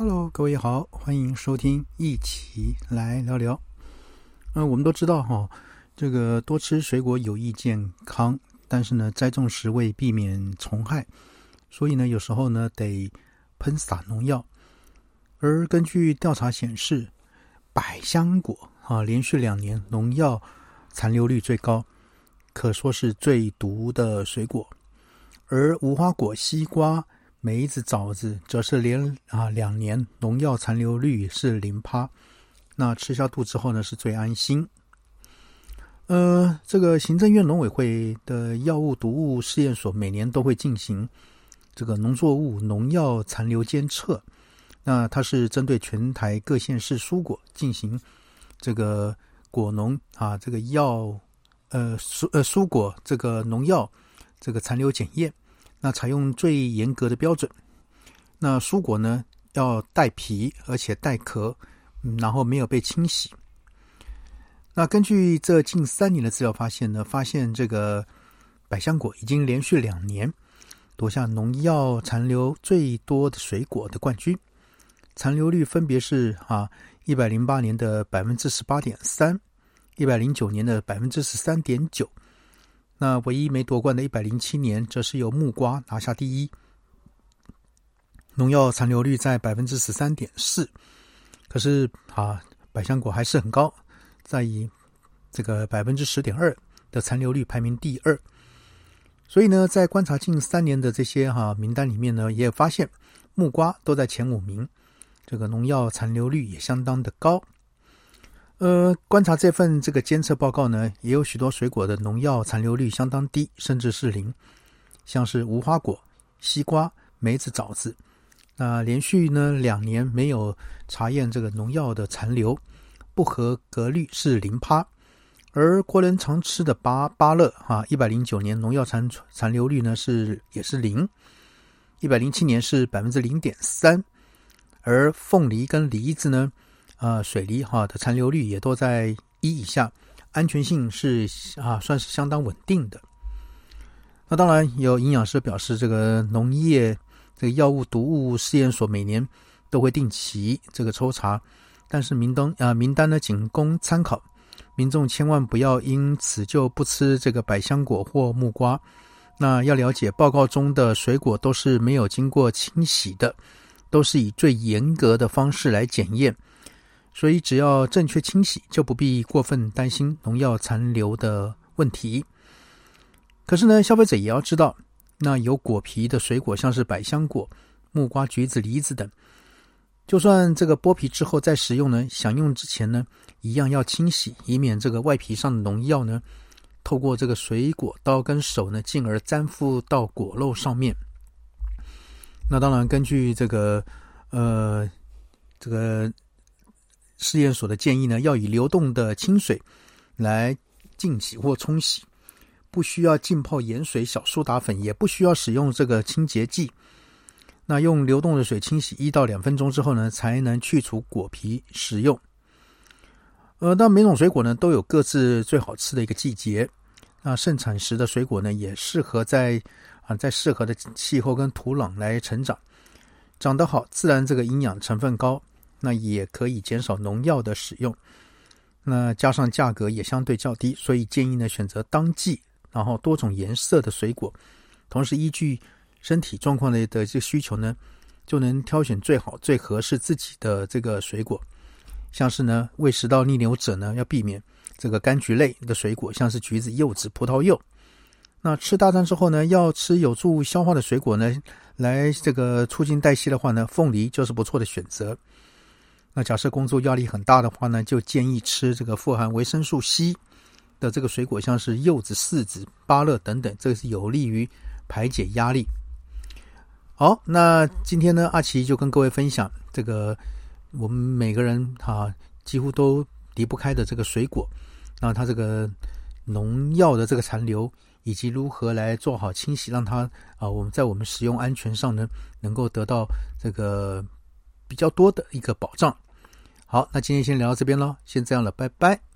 Hello，各位好，欢迎收听，一起来聊聊。嗯，我们都知道哈，这个多吃水果有益健康，但是呢，栽种时为避免虫害，所以呢，有时候呢得喷洒农药。而根据调查显示，百香果啊，连续两年农药残留率最高，可说是最毒的水果。而无花果、西瓜。梅子、枣子则是连啊两年农药残留率是零趴，那吃下肚之后呢是最安心。呃，这个行政院农委会的药物毒物试验所每年都会进行这个农作物农药残留监测，那它是针对全台各县市蔬果进行这个果农啊这个药呃蔬呃蔬果这个农药这个残留检验。那采用最严格的标准，那蔬果呢要带皮，而且带壳，然后没有被清洗。那根据这近三年的资料发现呢，发现这个百香果已经连续两年夺下农药残留最多的水果的冠军，残留率分别是啊一百零八年的百分之十八点三，一百零九年的百分之十三点九。那唯一没夺冠的一百零七年，则是由木瓜拿下第一，农药残留率在百分之十三点四。可是啊，百香果还是很高，在以这个百分之十点二的残留率排名第二。所以呢，在观察近三年的这些哈名单里面呢，也发现木瓜都在前五名，这个农药残留率也相当的高。呃，观察这份这个监测报告呢，也有许多水果的农药残留率相当低，甚至是零，像是无花果、西瓜、梅子、枣子，那连续呢两年没有查验这个农药的残留，不合格率是零趴。而国人常吃的芭芭乐哈，一百零九年农药残残留率呢是也是零，一百零七年是百分之零点三，而凤梨跟梨子呢。啊，水梨哈的残留率也都在一以下，安全性是啊算是相当稳定的。那当然有营养师表示，这个农业这个药物毒物试验所每年都会定期这个抽查，但是名单啊名单呢仅供参考，民众千万不要因此就不吃这个百香果或木瓜。那要了解报告中的水果都是没有经过清洗的，都是以最严格的方式来检验。所以，只要正确清洗，就不必过分担心农药残留的问题。可是呢，消费者也要知道，那有果皮的水果，像是百香果、木瓜、橘子、梨子等，就算这个剥皮之后再食用呢，享用之前呢，一样要清洗，以免这个外皮上的农药呢，透过这个水果刀跟手呢，进而粘附到果肉上面。那当然，根据这个呃，这个。试验所的建议呢，要以流动的清水来浸洗或冲洗，不需要浸泡盐水、小苏打粉，也不需要使用这个清洁剂。那用流动的水清洗一到两分钟之后呢，才能去除果皮食用。呃，那每种水果呢都有各自最好吃的一个季节。那盛产时的水果呢，也适合在啊在适合的气候跟土壤来成长，长得好，自然这个营养成分高。那也可以减少农药的使用，那加上价格也相对较低，所以建议呢选择当季，然后多种颜色的水果，同时依据身体状况的的这个需求呢，就能挑选最好最合适自己的这个水果。像是呢胃食道逆流者呢要避免这个柑橘类的水果，像是橘子、柚子、葡萄柚。那吃大餐之后呢，要吃有助消化的水果呢，来这个促进代谢的话呢，凤梨就是不错的选择。假设工作压力很大的话呢，就建议吃这个富含维生素 C 的这个水果，像是柚子、柿子、芭乐等等，这个是有利于排解压力。好，那今天呢，阿奇就跟各位分享这个我们每个人哈几乎都离不开的这个水果，那它这个农药的这个残留，以及如何来做好清洗，让它啊我们在我们使用安全上呢，能够得到这个。比较多的一个保障。好，那今天先聊到这边喽，先这样了，拜拜。